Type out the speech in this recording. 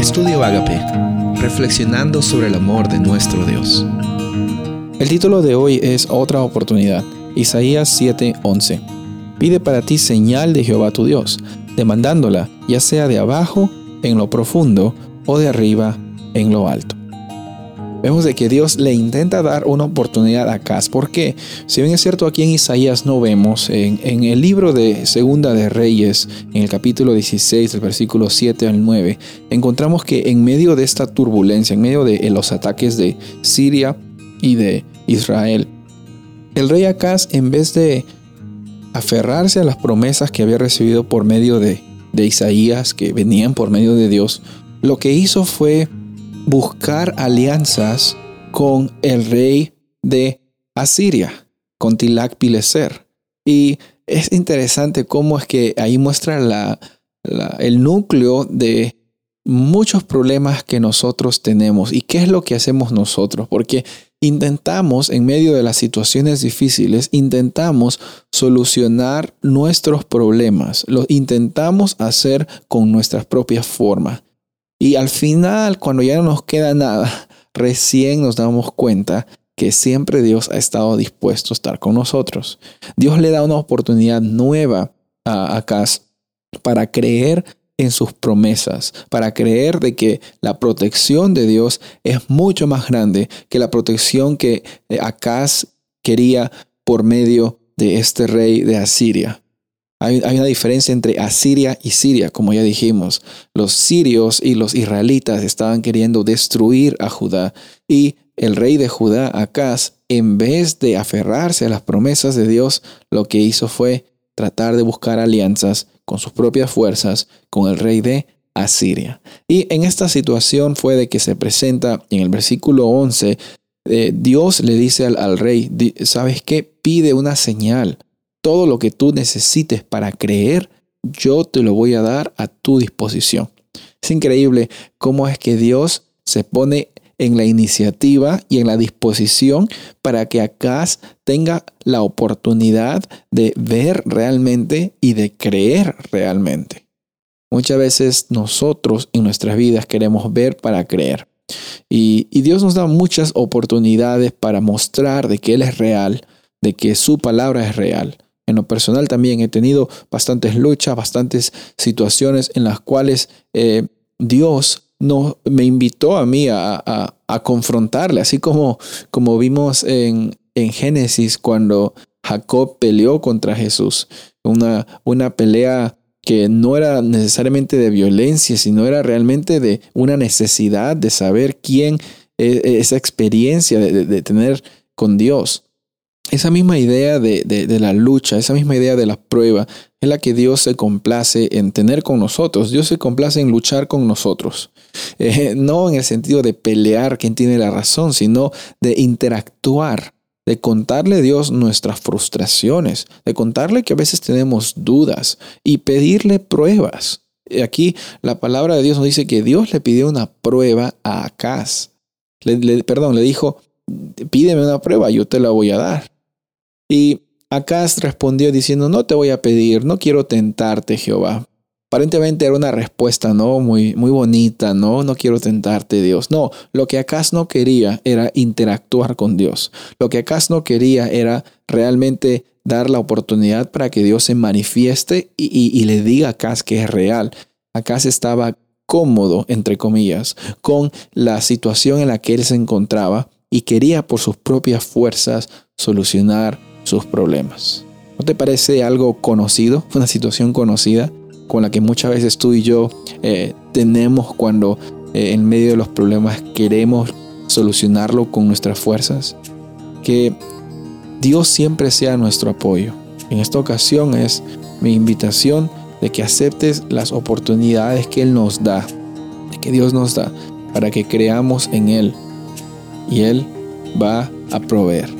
Estudio Agape, reflexionando sobre el amor de nuestro Dios. El título de hoy es Otra oportunidad, Isaías 7:11. Pide para ti señal de Jehová tu Dios, demandándola, ya sea de abajo, en lo profundo, o de arriba, en lo alto. Vemos de que Dios le intenta dar una oportunidad a Acaz. porque Si bien es cierto, aquí en Isaías no vemos, en, en, el libro de Segunda de Reyes, en el capítulo 16, del versículo 7 al 9, encontramos que en medio de esta turbulencia, en medio de los ataques de Siria y de Israel, el rey Acaz, en vez de aferrarse a las promesas que había recibido por medio de, de Isaías, que venían por medio de Dios, lo que hizo fue buscar alianzas con el rey de Asiria, con Tilac Pileser. Y es interesante cómo es que ahí muestra el núcleo de muchos problemas que nosotros tenemos y qué es lo que hacemos nosotros, porque intentamos, en medio de las situaciones difíciles, intentamos solucionar nuestros problemas, lo intentamos hacer con nuestras propias formas. Y al final, cuando ya no nos queda nada, recién nos damos cuenta que siempre Dios ha estado dispuesto a estar con nosotros. Dios le da una oportunidad nueva a Acaz para creer en sus promesas, para creer de que la protección de Dios es mucho más grande que la protección que Acaz quería por medio de este rey de Asiria. Hay, una diferencia entre Asiria y Siria, como ya dijimos. Los sirios y los israelitas estaban queriendo destruir a Judá y el rey de Judá, Acaz, en vez de aferrarse a las promesas de Dios, lo que hizo fue tratar de buscar alianzas con sus propias fuerzas con el rey de Asiria. Y en esta situación fue de que se presenta en el versículo 11, eh, Dios le dice al, al rey, ¿sabes qué? Pide una señal todo lo que tú necesites para creer, yo te lo voy a dar a tu disposición. Es increíble cómo es que Dios se pone en la iniciativa y en la disposición para que Acaz tenga la oportunidad de ver realmente y de creer realmente. Muchas veces nosotros en nuestras vidas queremos ver para creer. Y, y Dios nos da muchas oportunidades para mostrar de que Él es real, de que su palabra es real. En lo personal también he tenido bastantes luchas, bastantes situaciones en las cuales eh, Dios no, me invitó a mí a, confrontarle, así como, como vimos en, en Génesis cuando Jacob peleó contra Jesús. Una, una pelea que no era necesariamente de violencia, sino era realmente de una necesidad de saber quién, es eh, esa experiencia de, de tener con Dios. Esa misma idea de, la lucha, esa misma idea de la prueba, es la que Dios se complace en tener con nosotros. Dios se complace en luchar con nosotros. Eh, no en el sentido de pelear quién tiene la razón, sino de interactuar, de contarle a Dios nuestras frustraciones, de contarle que a veces tenemos dudas y pedirle pruebas. Aquí la palabra de Dios nos dice que Dios le pidió una prueba a Acaz. perdón, le dijo, pídeme una prueba, yo te la voy a dar. Y Acaz respondió diciendo, no te voy a pedir, no quiero tentarte, Jehová. Aparentemente era una respuesta, ¿no? Muy, muy bonita, ¿no? No quiero tentarte, Dios. No, lo que Acaz no quería era interactuar con Dios. Lo que Acaz no quería era realmente dar la oportunidad para que Dios se manifieste y, le diga a Acaz que es real. Acaz estaba cómodo, entre comillas, con la situación en la que él se encontraba y quería por sus propias fuerzas solucionar sus problemas. ¿No te parece algo conocido, una situación conocida con la que muchas veces tú y yo eh, tenemos cuando eh, en medio de los problemas queremos solucionarlo con nuestras fuerzas? Que Dios siempre sea nuestro apoyo. En esta ocasión es mi invitación de que aceptes las oportunidades que Él nos da, que Dios nos da, para que creamos en Él y Él va a proveer.